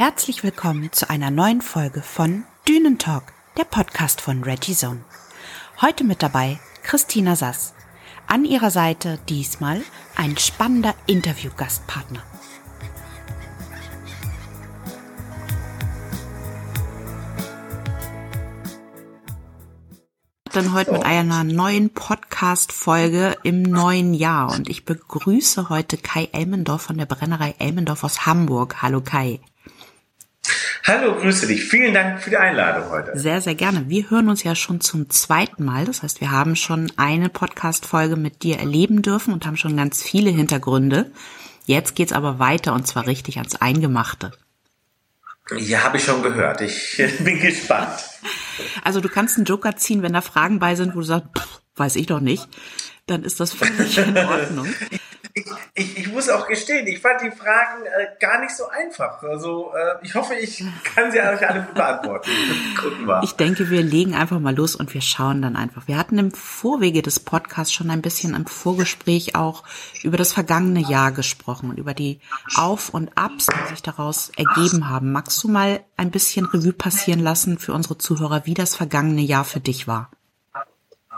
Herzlich willkommen zu einer neuen Folge von Dünen Talk, der Podcast von Reggie Zone. Heute mit dabei Christina Sass. An ihrer Seite diesmal ein spannender Interviewgastpartner. dann heute mit einer neuen Podcast-Folge im neuen Jahr und ich begrüße heute Kai Elmendorf von der Brennerei Elmendorf aus Hamburg. Hallo Kai. Hallo, grüße dich. Vielen Dank für die Einladung heute. Sehr, sehr gerne. Wir hören uns ja schon zum zweiten Mal. Das heißt, wir haben schon eine Podcast-Folge mit dir erleben dürfen und haben schon ganz viele Hintergründe. Jetzt geht's aber weiter und zwar richtig ans Eingemachte. Ja, habe ich schon gehört. Ich bin gespannt. Also du kannst einen Joker ziehen, wenn da Fragen bei sind, wo du sagst, pff, weiß ich doch nicht, dann ist das völlig in Ordnung. Ich, ich, ich, muss auch gestehen, ich fand die Fragen äh, gar nicht so einfach. Also äh, ich hoffe, ich kann sie euch alle beantworten. Ich denke, wir legen einfach mal los und wir schauen dann einfach. Wir hatten im Vorwege des Podcasts schon ein bisschen im Vorgespräch auch über das vergangene Jahr gesprochen und über die Auf- und Abs, die sich daraus ergeben haben. Magst du mal ein bisschen Revue passieren lassen für unsere Zuhörer, wie das vergangene Jahr für dich war?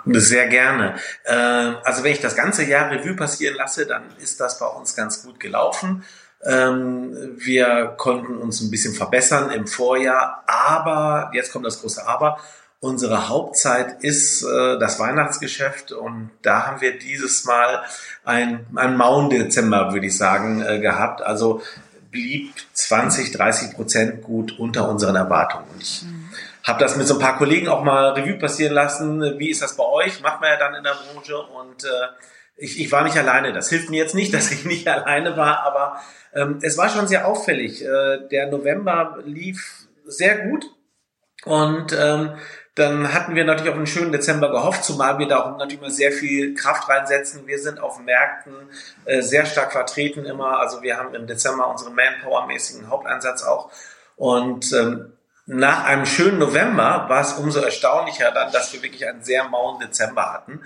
Sehr gerne. Ähm, also wenn ich das ganze Jahr Revue passieren lasse, dann ist das bei uns ganz gut gelaufen. Ähm, wir konnten uns ein bisschen verbessern im Vorjahr, aber jetzt kommt das große Aber. Unsere Hauptzeit ist äh, das Weihnachtsgeschäft und da haben wir dieses Mal ein, ein mauen Dezember, würde ich sagen, äh, gehabt. Also blieb 20, 30 Prozent gut unter unseren Erwartungen. Und ich mhm habe das mit so ein paar Kollegen auch mal Revue passieren lassen. Wie ist das bei euch? Macht man ja dann in der Branche und äh, ich, ich war nicht alleine. Das hilft mir jetzt nicht, dass ich nicht alleine war, aber ähm, es war schon sehr auffällig. Äh, der November lief sehr gut und ähm, dann hatten wir natürlich auf einen schönen Dezember gehofft, zumal wir da auch natürlich mal sehr viel Kraft reinsetzen. Wir sind auf Märkten äh, sehr stark vertreten immer. Also wir haben im Dezember unseren Manpower-mäßigen Haupteinsatz auch. Und ähm, nach einem schönen November war es umso erstaunlicher dann, dass wir wirklich einen sehr mauen Dezember hatten.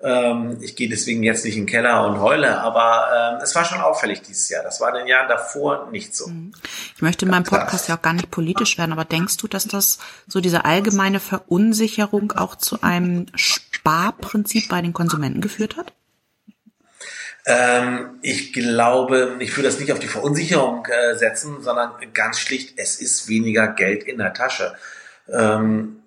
Ähm, ich gehe deswegen jetzt nicht in den Keller und heule, aber ähm, es war schon auffällig dieses Jahr. Das war in den Jahren davor nicht so. Mhm. Ich möchte in meinem Podcast ja auch gar nicht politisch werden, aber denkst du, dass das so diese allgemeine Verunsicherung auch zu einem Sparprinzip bei den Konsumenten geführt hat? Ähm, ich glaube, ich würde das nicht auf die Verunsicherung äh, setzen, sondern ganz schlicht, es ist weniger Geld in der Tasche. Ähm,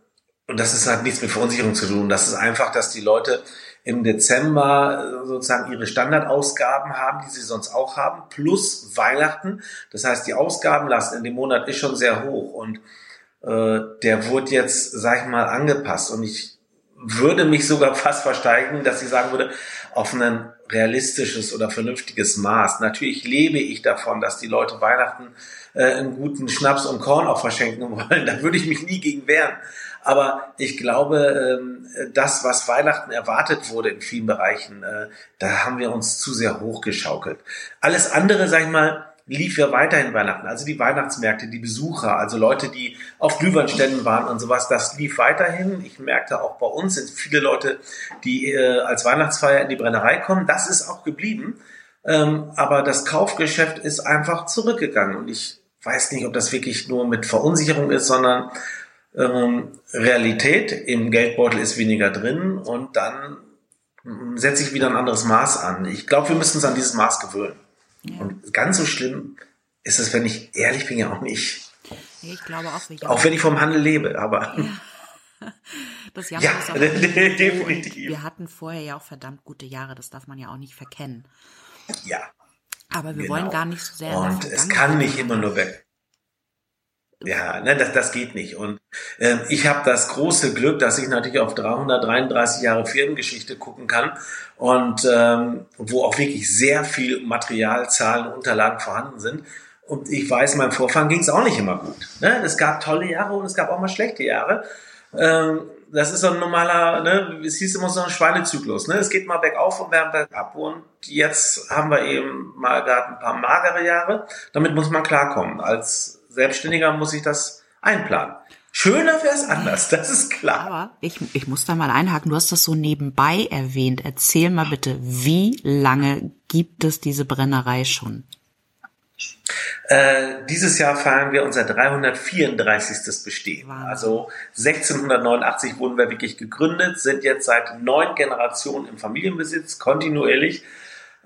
und das ist halt nichts mit Verunsicherung zu tun. Das ist einfach, dass die Leute im Dezember äh, sozusagen ihre Standardausgaben haben, die sie sonst auch haben, plus Weihnachten. Das heißt, die Ausgabenlast in dem Monat ist schon sehr hoch und äh, der wurde jetzt, sag ich mal, angepasst. Und ich würde mich sogar fast versteigen, dass ich sagen würde, auf ein realistisches oder vernünftiges Maß. Natürlich lebe ich davon, dass die Leute Weihnachten äh, einen guten Schnaps und Korn auch verschenken wollen. Da würde ich mich nie gegen wehren. Aber ich glaube, ähm, das, was Weihnachten erwartet wurde in vielen Bereichen, äh, da haben wir uns zu sehr hochgeschaukelt. Alles andere, sag ich mal, lief ja weiterhin Weihnachten. Also die Weihnachtsmärkte, die Besucher, also Leute, die auf Glühweinständen waren und sowas, das lief weiterhin. Ich merkte auch bei uns sind viele Leute, die äh, als Weihnachtsfeier in die Brennerei kommen. Das ist auch geblieben. Ähm, aber das Kaufgeschäft ist einfach zurückgegangen. Und ich weiß nicht, ob das wirklich nur mit Verunsicherung ist, sondern ähm, Realität im Geldbeutel ist weniger drin und dann setze ich wieder ein anderes Maß an. Ich glaube, wir müssen uns an dieses Maß gewöhnen. Ja. Und ganz so schlimm ist es, wenn ich ehrlich bin, ja auch nicht. Ich glaube auch nicht. Auch wenn ich vom Handel lebe, aber. Ja. Das Jahr ja, ist auch definitiv. Wir hatten vorher ja auch verdammt gute Jahre, das darf man ja auch nicht verkennen. Ja. Aber wir genau. wollen gar nicht so sehr. Und es kann nicht immer nur weg. Ja, ne, das, das geht nicht. Und äh, ich habe das große Glück, dass ich natürlich auf 333 Jahre Firmengeschichte gucken kann und ähm, wo auch wirklich sehr viel Material, Zahlen, Unterlagen vorhanden sind. Und ich weiß, meinem Vorfahren ging es auch nicht immer gut. Ne? Es gab tolle Jahre und es gab auch mal schlechte Jahre. Ähm, das ist so ein normaler, ne, es hieß immer so ein Schweinezyklus. Ne? Es geht mal bergauf und bergab. Und jetzt haben wir eben mal gerade ein paar magere Jahre. Damit muss man klarkommen. Als Selbstständiger muss ich das einplanen. Schöner wäre es anders, das ist klar. Aber ich, ich muss da mal einhaken. Du hast das so nebenbei erwähnt. Erzähl mal bitte, wie lange gibt es diese Brennerei schon? Äh, dieses Jahr feiern wir unser 334. Bestehen. Wow. Also 1689 wurden wir wirklich gegründet, sind jetzt seit neun Generationen im Familienbesitz, kontinuierlich.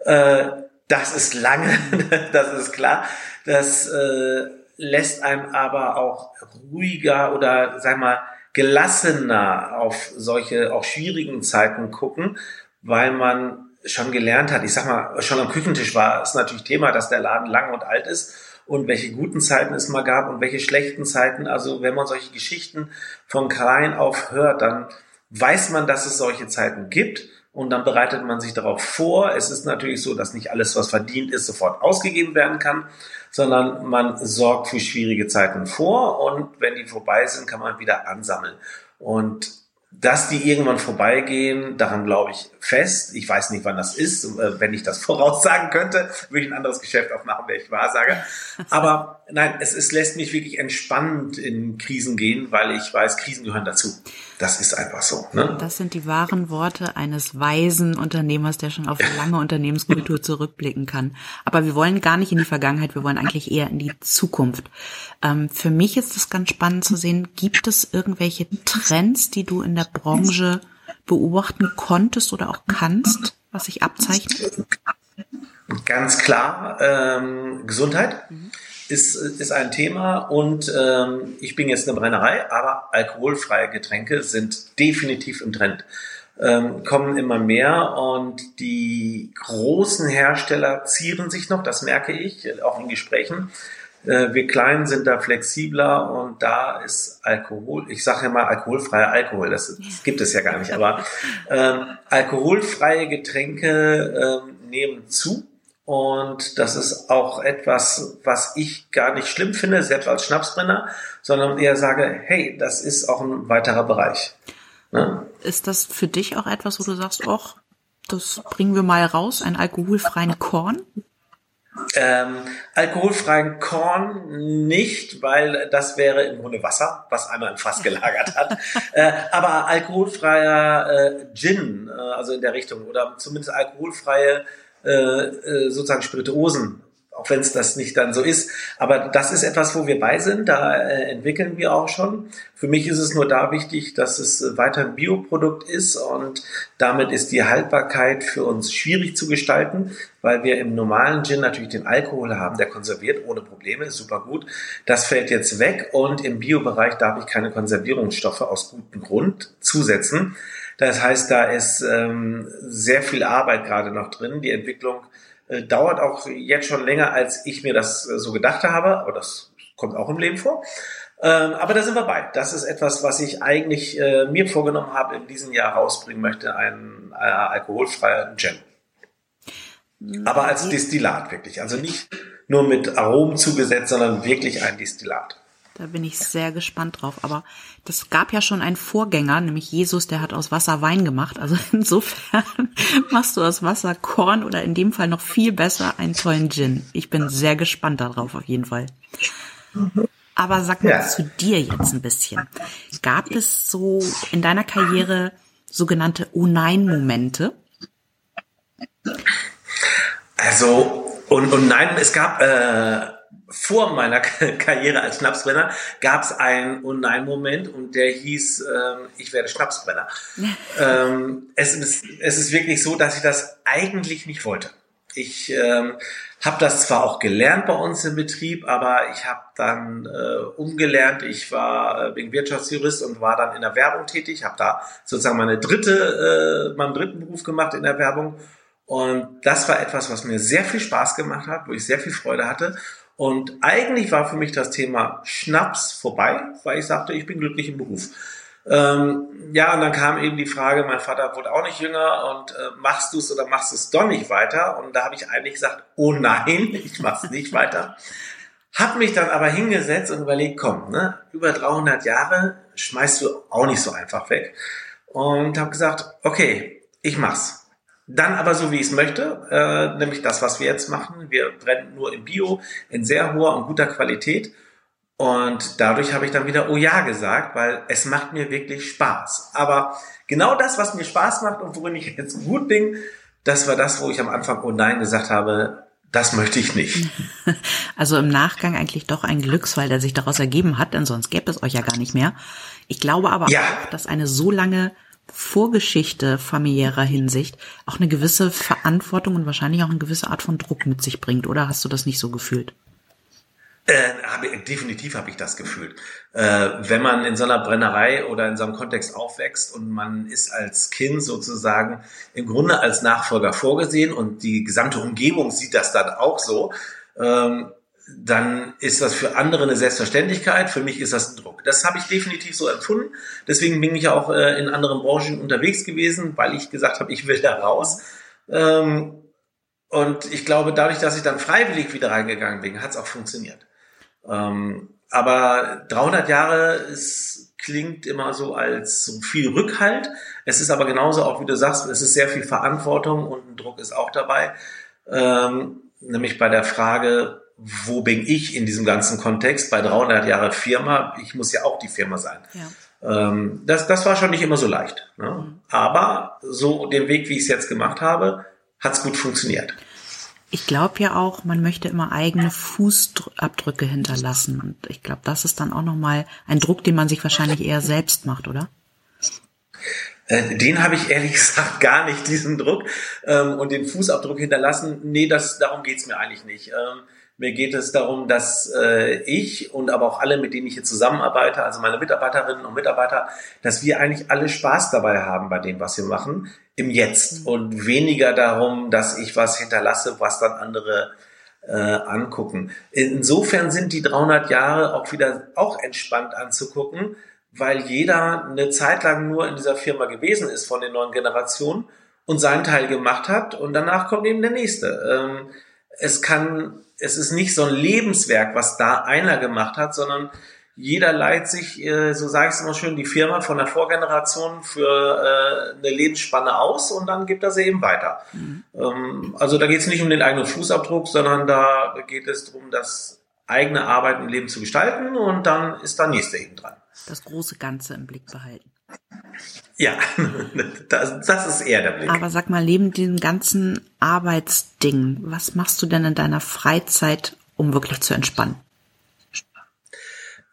Äh, das ist lange, das ist klar. Das äh, lässt einem aber auch ruhiger oder sag mal gelassener auf solche auch schwierigen Zeiten gucken, weil man schon gelernt hat. Ich sag mal, schon am Küchentisch war es natürlich Thema, dass der Laden lang und alt ist und welche guten Zeiten es mal gab und welche schlechten Zeiten. Also wenn man solche Geschichten von klein auf hört, dann weiß man, dass es solche Zeiten gibt und dann bereitet man sich darauf vor. Es ist natürlich so, dass nicht alles, was verdient ist, sofort ausgegeben werden kann, sondern man sorgt für schwierige Zeiten vor und wenn die vorbei sind, kann man wieder ansammeln. Und dass die irgendwann vorbeigehen, daran glaube ich fest. Ich weiß nicht, wann das ist. Äh, wenn ich das voraussagen könnte, würde ich ein anderes Geschäft aufmachen, wenn ich Wahrsage. Aber nein, es, es lässt mich wirklich entspannt in Krisen gehen, weil ich weiß, Krisen gehören dazu. Das ist einfach so. Ne? Das sind die wahren Worte eines weisen Unternehmers, der schon auf lange Unternehmenskultur zurückblicken kann. Aber wir wollen gar nicht in die Vergangenheit, wir wollen eigentlich eher in die Zukunft. Ähm, für mich ist es ganz spannend zu sehen, gibt es irgendwelche Trends, die du in der Branche beobachten konntest oder auch kannst, was sich abzeichnet? Ganz klar, ähm, Gesundheit. Mhm ist, ist ein Thema und ähm, ich bin jetzt eine Brennerei, aber alkoholfreie Getränke sind definitiv im Trend. Ähm, kommen immer mehr und die großen Hersteller zieren sich noch, das merke ich, auch in Gesprächen. Äh, wir Kleinen sind da flexibler und da ist Alkohol, ich sage ja mal alkoholfreier Alkohol, das, das, gibt es ja gar nicht, aber ähm, alkoholfreie Getränke ähm, nehmen zu und das ist auch etwas, was ich gar nicht schlimm finde, selbst als Schnapsbrenner, sondern eher sage, hey, das ist auch ein weiterer Bereich. Ne? Ist das für dich auch etwas, wo du sagst, ach, das bringen wir mal raus, einen alkoholfreien Korn? Ähm, alkoholfreien Korn nicht, weil das wäre im Grunde Wasser, was einmal im Fass gelagert hat. äh, aber alkoholfreier äh, Gin, äh, also in der Richtung, oder zumindest alkoholfreie äh, äh, sozusagen Spirituosen, auch wenn es das nicht dann so ist. Aber das ist etwas, wo wir bei sind, da äh, entwickeln wir auch schon. Für mich ist es nur da wichtig, dass es weiter ein Bioprodukt ist und damit ist die Haltbarkeit für uns schwierig zu gestalten, weil wir im normalen Gin natürlich den Alkohol haben, der konserviert ohne Probleme, super gut. Das fällt jetzt weg und im Biobereich darf ich keine Konservierungsstoffe aus gutem Grund zusetzen. Das heißt, da ist ähm, sehr viel Arbeit gerade noch drin. Die Entwicklung äh, dauert auch jetzt schon länger, als ich mir das äh, so gedacht habe, aber das kommt auch im Leben vor. Ähm, aber da sind wir bei. Das ist etwas, was ich eigentlich äh, mir vorgenommen habe, in diesem Jahr rausbringen möchte, ein äh, alkoholfreier Gin. Aber als Destillat wirklich. Also nicht nur mit Aromen zugesetzt, sondern wirklich ein Destillat. Da bin ich sehr gespannt drauf. Aber das gab ja schon einen Vorgänger, nämlich Jesus, der hat aus Wasser Wein gemacht. Also insofern machst du aus Wasser Korn oder in dem Fall noch viel besser einen tollen Gin. Ich bin sehr gespannt darauf auf jeden Fall. Aber sag mal ja. zu dir jetzt ein bisschen. Gab es so in deiner Karriere sogenannte Oh Nein-Momente? Also, und, und nein, es gab äh, vor meiner Karriere als Schnapsbrenner gab es einen und einen Moment und der hieß, ähm, ich werde Schnapsbrenner. ähm, es, ist, es ist wirklich so, dass ich das eigentlich nicht wollte. Ich ähm, habe das zwar auch gelernt bei uns im Betrieb, aber ich habe dann äh, umgelernt. Ich war äh, bin Wirtschaftsjurist und war dann in der Werbung tätig. Habe da sozusagen meine dritte, äh, meinen dritten Beruf gemacht in der Werbung. Und das war etwas, was mir sehr viel Spaß gemacht hat, wo ich sehr viel Freude hatte. Und eigentlich war für mich das Thema Schnaps vorbei, weil ich sagte, ich bin glücklich im Beruf. Ähm, ja, und dann kam eben die Frage, mein Vater wurde auch nicht jünger und äh, machst du es oder machst du es doch nicht weiter? Und da habe ich eigentlich gesagt, oh nein, ich mach's nicht weiter. Hab mich dann aber hingesetzt und überlegt, komm, ne, über 300 Jahre schmeißt du auch nicht so einfach weg. Und habe gesagt, okay, ich mach's. Dann aber so, wie ich es möchte, äh, nämlich das, was wir jetzt machen. Wir brennen nur im Bio, in sehr hoher und guter Qualität. Und dadurch habe ich dann wieder Oh ja gesagt, weil es macht mir wirklich Spaß. Aber genau das, was mir Spaß macht und worin ich jetzt gut bin, das war das, wo ich am Anfang Oh nein gesagt habe. das möchte ich nicht. Also im Nachgang eigentlich doch ein Glücksfall, der sich daraus ergeben hat, denn sonst gäbe es euch ja gar nicht mehr. Ich glaube aber ja. auch, dass eine so lange Vorgeschichte familiärer Hinsicht auch eine gewisse Verantwortung und wahrscheinlich auch eine gewisse Art von Druck mit sich bringt. Oder hast du das nicht so gefühlt? Äh, hab, definitiv habe ich das gefühlt. Äh, wenn man in so einer Brennerei oder in so einem Kontext aufwächst und man ist als Kind sozusagen im Grunde als Nachfolger vorgesehen und die gesamte Umgebung sieht das dann auch so, ähm, dann ist das für andere eine Selbstverständlichkeit. Für mich ist das ein Druck. Das habe ich definitiv so empfunden. Deswegen bin ich auch äh, in anderen Branchen unterwegs gewesen, weil ich gesagt habe, ich will da raus. Ähm, und ich glaube, dadurch, dass ich dann freiwillig wieder reingegangen bin, hat es auch funktioniert. Ähm, aber 300 Jahre ist, klingt immer so als so viel Rückhalt. Es ist aber genauso auch, wie du sagst, es ist sehr viel Verantwortung und ein Druck ist auch dabei. Ähm, nämlich bei der Frage, wo bin ich in diesem ganzen Kontext? Bei 300 Jahre Firma, ich muss ja auch die Firma sein. Ja. Ähm, das, das war schon nicht immer so leicht. Ne? Mhm. Aber so den Weg, wie ich es jetzt gemacht habe, hat es gut funktioniert. Ich glaube ja auch, man möchte immer eigene Fußabdrücke hinterlassen. Und ich glaube, das ist dann auch nochmal ein Druck, den man sich wahrscheinlich eher selbst macht, oder? Äh, den habe ich ehrlich gesagt gar nicht, diesen Druck. Ähm, und den Fußabdruck hinterlassen, nee, das, darum geht's mir eigentlich nicht. Mir geht es darum, dass äh, ich und aber auch alle, mit denen ich hier zusammenarbeite, also meine Mitarbeiterinnen und Mitarbeiter, dass wir eigentlich alle Spaß dabei haben bei dem, was wir machen, im Jetzt mhm. und weniger darum, dass ich was hinterlasse, was dann andere äh, angucken. Insofern sind die 300 Jahre auch wieder auch entspannt anzugucken, weil jeder eine Zeit lang nur in dieser Firma gewesen ist von den neuen Generationen und seinen Teil gemacht hat und danach kommt eben der nächste. Ähm, es kann es ist nicht so ein Lebenswerk, was da einer gemacht hat, sondern jeder leiht sich, äh, so sage ich es immer schön, die Firma von der Vorgeneration für äh, eine Lebensspanne aus und dann gibt er sie eben weiter. Mhm. Ähm, also da geht es nicht um den eigenen Fußabdruck, sondern da geht es darum, das eigene Arbeit im Leben zu gestalten und dann ist der nächste eben dran. Das große Ganze im Blick behalten. Ja, das, das ist eher der Blick. Aber sag mal, neben dem ganzen Arbeitsding, was machst du denn in deiner Freizeit, um wirklich zu entspannen?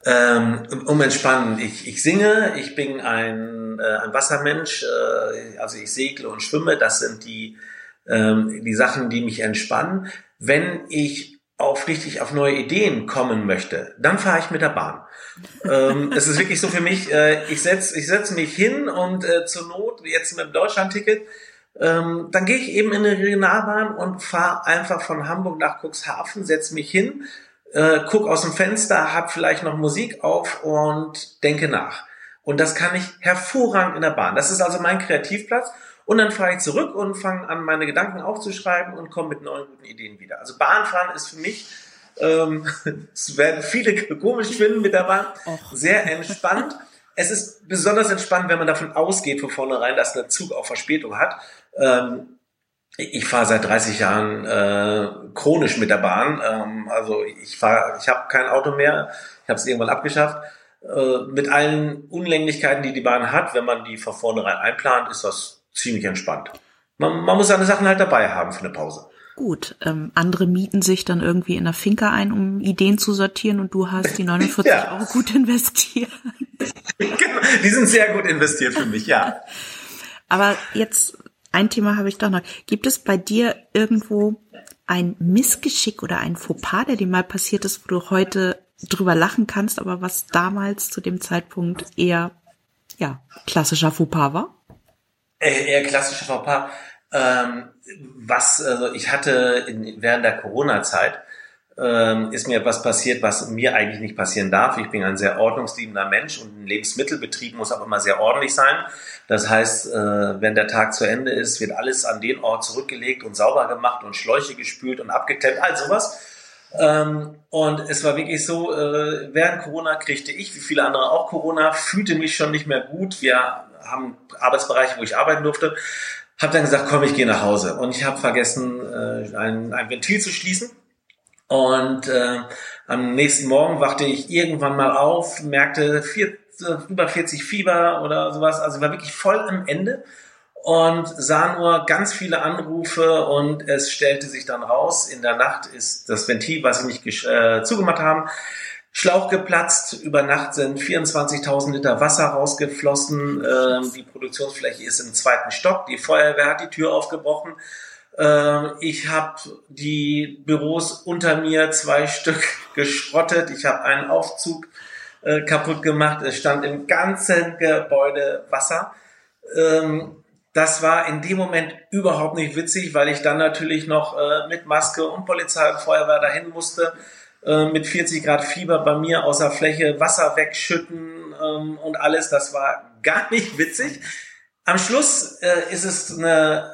Ähm, um entspannen. Ich, ich singe, ich bin ein, äh, ein Wassermensch, äh, also ich segle und schwimme, das sind die, ähm, die Sachen, die mich entspannen. Wenn ich auf richtig auf neue Ideen kommen möchte, dann fahre ich mit der Bahn ähm, es ist wirklich so für mich, äh, ich setze ich setz mich hin und äh, zur Not, jetzt mit dem Deutschlandticket, ähm, dann gehe ich eben in eine Regionalbahn und fahre einfach von Hamburg nach Cuxhaven, setze mich hin, äh, guck aus dem Fenster, hab vielleicht noch Musik auf und denke nach. Und das kann ich hervorragend in der Bahn. Das ist also mein Kreativplatz. Und dann fahre ich zurück und fange an, meine Gedanken aufzuschreiben und komme mit neuen guten Ideen wieder. Also Bahnfahren ist für mich ähm, es werden viele komisch finden mit der Bahn. Sehr entspannt. Es ist besonders entspannt, wenn man davon ausgeht von vornherein, dass der Zug auch Verspätung hat. Ähm, ich fahre seit 30 Jahren äh, chronisch mit der Bahn. Ähm, also ich fahre, ich habe kein Auto mehr. Ich habe es irgendwann abgeschafft. Äh, mit allen Unlänglichkeiten, die die Bahn hat, wenn man die von vornherein einplant, ist das ziemlich entspannt. Man, man muss seine Sachen halt dabei haben für eine Pause. Gut, ähm, andere mieten sich dann irgendwie in der Finca ein, um Ideen zu sortieren und du hast die 49 ja. Euro gut investiert. genau, die sind sehr gut investiert für mich, ja. Aber jetzt ein Thema habe ich doch noch. Gibt es bei dir irgendwo ein Missgeschick oder ein Fauxpas, der dir mal passiert ist, wo du heute drüber lachen kannst, aber was damals zu dem Zeitpunkt eher ja klassischer Fauxpas war? Äh, eher klassischer Fauxpas. Ähm, was, also ich hatte in, während der Corona-Zeit, ähm, ist mir was passiert, was mir eigentlich nicht passieren darf. Ich bin ein sehr ordnungsliebender Mensch und ein Lebensmittelbetrieb muss auch immer sehr ordentlich sein. Das heißt, äh, wenn der Tag zu Ende ist, wird alles an den Ort zurückgelegt und sauber gemacht und Schläuche gespült und abgetemmt, all sowas. Ähm, und es war wirklich so, äh, während Corona kriegte ich, wie viele andere auch Corona, fühlte mich schon nicht mehr gut. Wir haben Arbeitsbereiche, wo ich arbeiten durfte. Hab dann gesagt, komm, ich gehe nach Hause. Und ich habe vergessen, äh, ein, ein Ventil zu schließen. Und äh, am nächsten Morgen wachte ich irgendwann mal auf, merkte vier, über 40 Fieber oder sowas, also war wirklich voll am Ende und sah nur ganz viele Anrufe und es stellte sich dann raus, in der Nacht ist das Ventil, was sie nicht äh, zugemacht haben, Schlauch geplatzt. Über Nacht sind 24.000 Liter Wasser rausgeflossen. Ähm, die Produktionsfläche ist im zweiten Stock. Die Feuerwehr hat die Tür aufgebrochen. Ähm, ich habe die Büros unter mir zwei Stück geschrottet. Ich habe einen Aufzug äh, kaputt gemacht. Es stand im ganzen Gebäude Wasser. Ähm, das war in dem Moment überhaupt nicht witzig, weil ich dann natürlich noch äh, mit Maske und Polizei und Feuerwehr dahin musste äh, mit 40 Grad Fieber bei mir außer Fläche Wasser wegschütten ähm, und alles. Das war gar nicht witzig. Am Schluss äh, ist es eine,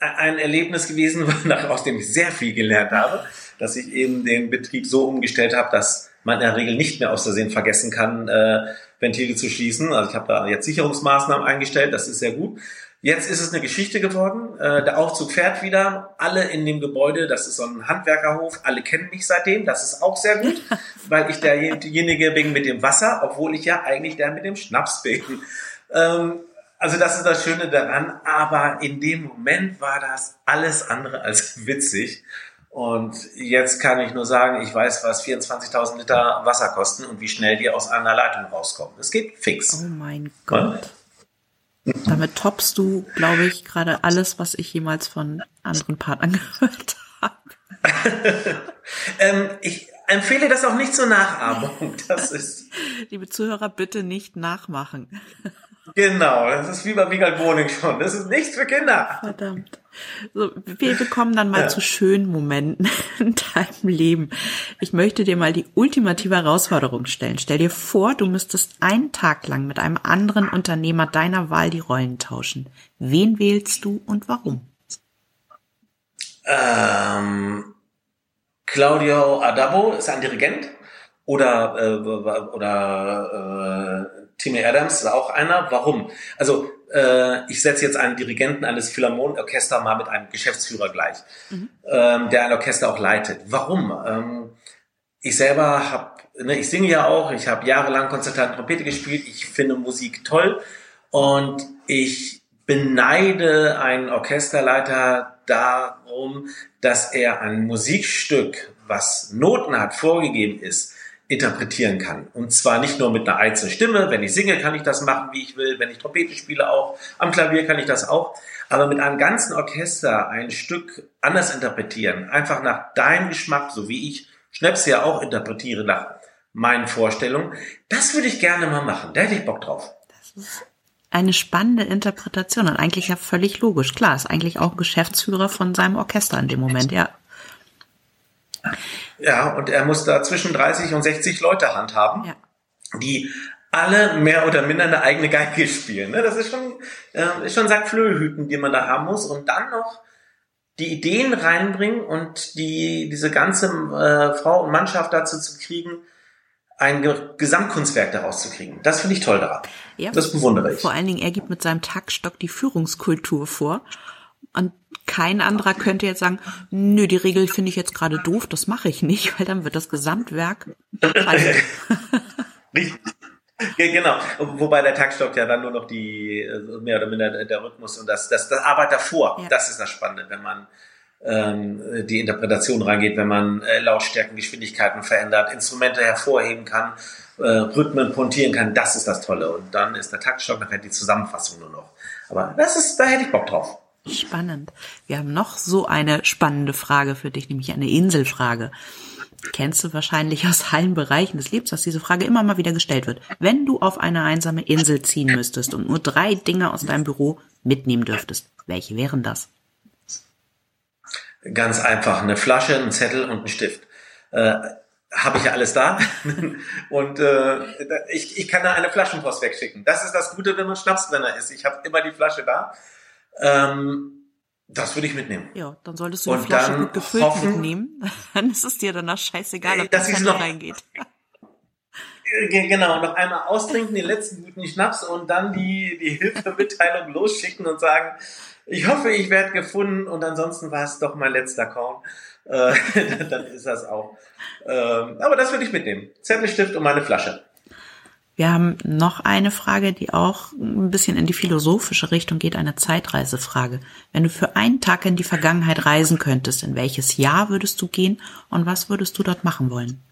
äh, ein Erlebnis gewesen, aus dem ich sehr viel gelernt habe, dass ich eben den Betrieb so umgestellt habe, dass man in der Regel nicht mehr aus Versehen vergessen kann, äh, Ventile zu schließen. Also ich habe da jetzt Sicherungsmaßnahmen eingestellt, das ist sehr gut. Jetzt ist es eine Geschichte geworden. Äh, der Aufzug fährt wieder. Alle in dem Gebäude, das ist so ein Handwerkerhof, alle kennen mich seitdem. Das ist auch sehr gut, weil ich derjenige bin mit dem Wasser, obwohl ich ja eigentlich der mit dem Schnaps bin. Ähm, also das ist das Schöne daran. Aber in dem Moment war das alles andere als witzig. Und jetzt kann ich nur sagen, ich weiß, was 24.000 Liter Wasser kosten und wie schnell die aus einer Leitung rauskommen. Es geht fix. Oh mein Gott. Damit toppst du, glaube ich, gerade alles, was ich jemals von anderen Partnern gehört habe. ähm, ich empfehle das auch nicht zur Nachahmung. Das ist. Liebe Zuhörer, bitte nicht nachmachen. Genau, das ist wie bei Miguel Boning schon. Das ist nichts für Kinder. Verdammt. So, wir kommen dann mal ja. zu schönen Momenten in deinem Leben. Ich möchte dir mal die ultimative Herausforderung stellen. Stell dir vor, du müsstest einen Tag lang mit einem anderen Unternehmer deiner Wahl die Rollen tauschen. Wen wählst du und warum? Ähm, Claudio Adabo ist ein Dirigent oder äh, oder äh, Timmy Adams ist auch einer. Warum? Also äh, ich setze jetzt einen Dirigenten eines Philharmonieorchesters mal mit einem Geschäftsführer gleich, mhm. ähm, der ein Orchester auch leitet. Warum? Ähm, ich selber habe, ne, ich singe ja auch, ich habe jahrelang Konzertant Trompete gespielt, ich finde Musik toll und ich beneide einen Orchesterleiter darum, dass er ein Musikstück, was Noten hat, vorgegeben ist, interpretieren kann. Und zwar nicht nur mit einer einzelnen Stimme. Wenn ich singe, kann ich das machen, wie ich will. Wenn ich Trompete spiele, auch. Am Klavier kann ich das auch. Aber mit einem ganzen Orchester ein Stück anders interpretieren. Einfach nach deinem Geschmack, so wie ich Schnäpse ja auch interpretiere nach meinen Vorstellungen. Das würde ich gerne mal machen. Da hätte ich Bock drauf. Das ist eine spannende Interpretation und eigentlich ja völlig logisch. Klar, ist eigentlich auch Geschäftsführer von seinem Orchester in dem Moment, ja. Ja, und er muss da zwischen 30 und 60 Leute handhaben, ja. die alle mehr oder minder eine eigene Geige spielen. Ne? Das ist schon, äh, ist schon Sackflöhüten, die man da haben muss. Und dann noch die Ideen reinbringen und die, diese ganze äh, Frau und Mannschaft dazu zu kriegen, ein Gesamtkunstwerk daraus zu kriegen. Das finde ich toll daran. Ja, das bewundere ich. Vor allen Dingen, er gibt mit seinem Taktstock die Führungskultur vor. Und kein anderer könnte jetzt sagen, nö, die Regel finde ich jetzt gerade doof, das mache ich nicht, weil dann wird das Gesamtwerk scheiße. Genau, wobei der Taktstock ja dann nur noch die, äh, mehr oder minder der Rhythmus und das, das, das Arbeit davor, ja. das ist das Spannende, wenn man ähm, die Interpretation reingeht, wenn man äh, Lautstärken, Geschwindigkeiten verändert, Instrumente hervorheben kann, äh, Rhythmen pontieren kann, das ist das Tolle. Und dann ist der Taktstock nachher die Zusammenfassung nur noch. Aber das ist, da hätte ich Bock drauf. Spannend. Wir haben noch so eine spannende Frage für dich, nämlich eine Inselfrage. Kennst du wahrscheinlich aus allen Bereichen des Lebens, dass diese Frage immer mal wieder gestellt wird. Wenn du auf eine einsame Insel ziehen müsstest und nur drei Dinge aus deinem Büro mitnehmen dürftest, welche wären das? Ganz einfach, eine Flasche, ein Zettel und ein Stift. Äh, Habe ich ja alles da. und äh, ich, ich kann da eine Flaschenpost wegschicken. Das ist das Gute, wenn man Schnapsbrenner ist. Ich habe immer die Flasche da ähm, das würde ich mitnehmen. Ja, dann solltest du die Flasche gut gefüllt hoffen, mitnehmen. Dann ist es dir danach scheißegal, ob das noch reingeht. Genau, noch einmal austrinken, den letzten guten Schnaps und dann die, die Hilfemitteilung losschicken und sagen, ich hoffe, ich werde gefunden und ansonsten war es doch mein letzter Korn. Äh, dann ist das auch. Ähm, aber das würde ich mitnehmen. Zettelstift und meine Flasche. Wir haben noch eine Frage, die auch ein bisschen in die philosophische Richtung geht, eine Zeitreisefrage. Wenn du für einen Tag in die Vergangenheit reisen könntest, in welches Jahr würdest du gehen und was würdest du dort machen wollen?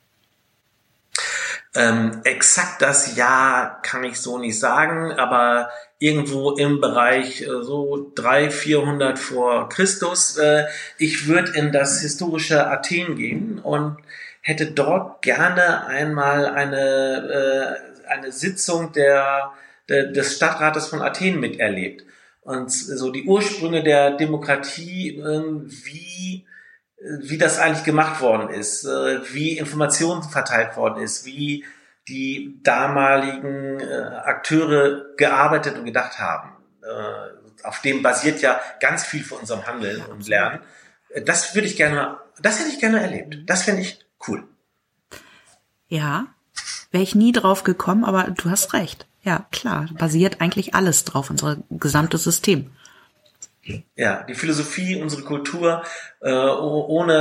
Ähm, exakt das Jahr kann ich so nicht sagen, aber irgendwo im Bereich äh, so drei, vierhundert vor Christus. Äh, ich würde in das historische Athen gehen und hätte dort gerne einmal eine, äh, eine Sitzung der, der, des Stadtrates von Athen miterlebt. Und so die Ursprünge der Demokratie, äh, wie wie das eigentlich gemacht worden ist, äh, wie Informationen verteilt worden ist, wie die damaligen äh, Akteure gearbeitet und gedacht haben. Äh, auf dem basiert ja ganz viel von unserem Handeln und Lernen. Das würde ich gerne, das hätte ich gerne erlebt. Das finde ich cool. Ja, wäre ich nie drauf gekommen, aber du hast recht. Ja, klar, basiert eigentlich alles drauf, unser gesamtes System. Ja, die Philosophie, unsere Kultur, äh, ohne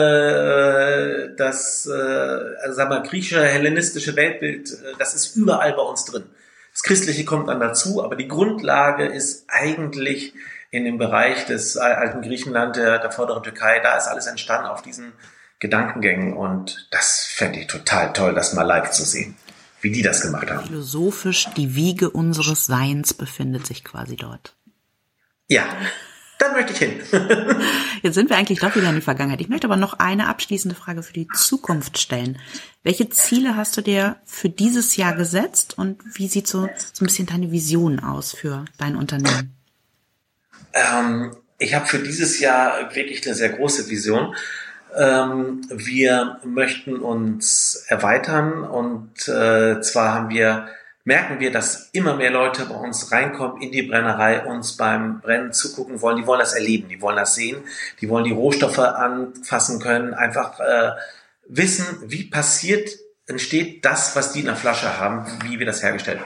äh, das, äh, also sagen wir, griechische, hellenistische Weltbild, äh, das ist überall bei uns drin. Das Christliche kommt dann dazu, aber die Grundlage ist eigentlich in dem Bereich des alten Griechenland, der, der vorderen Türkei, da ist alles entstanden auf diesen Gedankengängen und das fände ich total toll, das mal live zu sehen, wie die das gemacht haben. Philosophisch, die Wiege unseres Seins befindet sich quasi dort. Ja, dann möchte ich hin. Jetzt sind wir eigentlich doch wieder in die Vergangenheit. Ich möchte aber noch eine abschließende Frage für die Zukunft stellen. Welche Ziele hast du dir für dieses Jahr gesetzt und wie sieht so, so ein bisschen deine Vision aus für dein Unternehmen? Ähm, ich habe für dieses Jahr wirklich eine sehr große Vision. Ähm, wir möchten uns erweitern und äh, zwar haben wir merken wir, dass immer mehr Leute bei uns reinkommen in die Brennerei, uns beim Brennen zugucken wollen. Die wollen das erleben, die wollen das sehen, die wollen die Rohstoffe anfassen können, einfach äh, wissen, wie passiert, entsteht das, was die in der Flasche haben, wie wir das hergestellt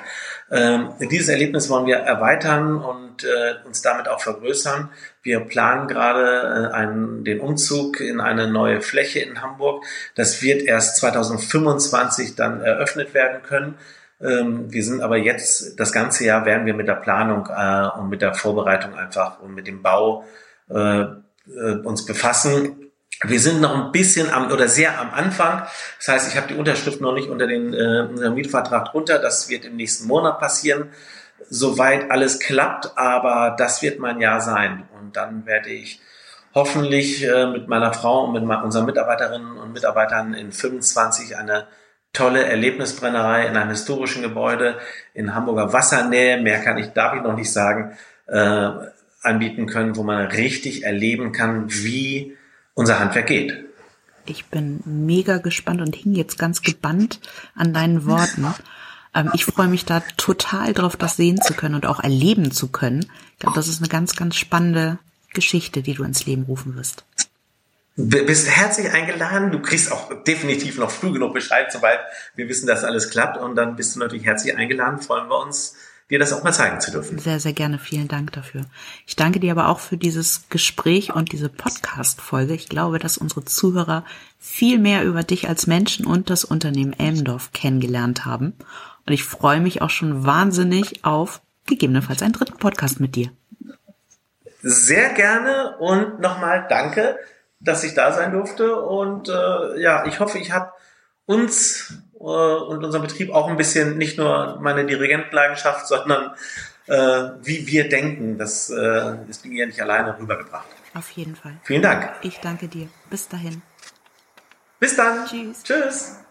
ähm, dieses Erlebnis wollen wir erweitern und äh, uns damit auch vergrößern. Wir planen gerade äh, einen, den Umzug in eine neue Fläche in Hamburg. Das wird erst 2025 dann eröffnet werden können. Ähm, wir sind aber jetzt, das ganze Jahr werden wir mit der Planung äh, und mit der Vorbereitung einfach und mit dem Bau äh, äh, uns befassen. Wir sind noch ein bisschen am oder sehr am Anfang. Das heißt, ich habe die Unterschrift noch nicht unter den äh, Mietvertrag drunter. Das wird im nächsten Monat passieren, soweit alles klappt. Aber das wird mein Jahr sein. Und dann werde ich hoffentlich äh, mit meiner Frau und mit unseren Mitarbeiterinnen und Mitarbeitern in 25 eine tolle Erlebnisbrennerei in einem historischen Gebäude in Hamburger Wassernähe, mehr kann ich, darf ich noch nicht sagen, äh, anbieten können, wo man richtig erleben kann, wie unser Handwerk geht. Ich bin mega gespannt und hing jetzt ganz gebannt an deinen Worten. Ähm, ich freue mich da total drauf, das sehen zu können und auch erleben zu können. Ich glaube, das ist eine ganz, ganz spannende Geschichte, die du ins Leben rufen wirst bist herzlich eingeladen. Du kriegst auch definitiv noch früh genug Bescheid, sobald wir wissen, dass alles klappt. Und dann bist du natürlich herzlich eingeladen. Freuen wir uns, dir das auch mal zeigen zu dürfen. Sehr, sehr gerne. Vielen Dank dafür. Ich danke dir aber auch für dieses Gespräch und diese Podcast-Folge. Ich glaube, dass unsere Zuhörer viel mehr über dich als Menschen und das Unternehmen Elmendorf kennengelernt haben. Und ich freue mich auch schon wahnsinnig auf gegebenenfalls einen dritten Podcast mit dir. Sehr gerne und nochmal danke dass ich da sein durfte. Und äh, ja, ich hoffe, ich habe uns und unseren Betrieb auch ein bisschen nicht nur meine Dirigentenleidenschaft, sondern äh, wie wir denken. Das äh, ist mir ja nicht alleine rübergebracht. Auf jeden Fall. Vielen Dank. Ich danke dir. Bis dahin. Bis dann. Tschüss. Tschüss.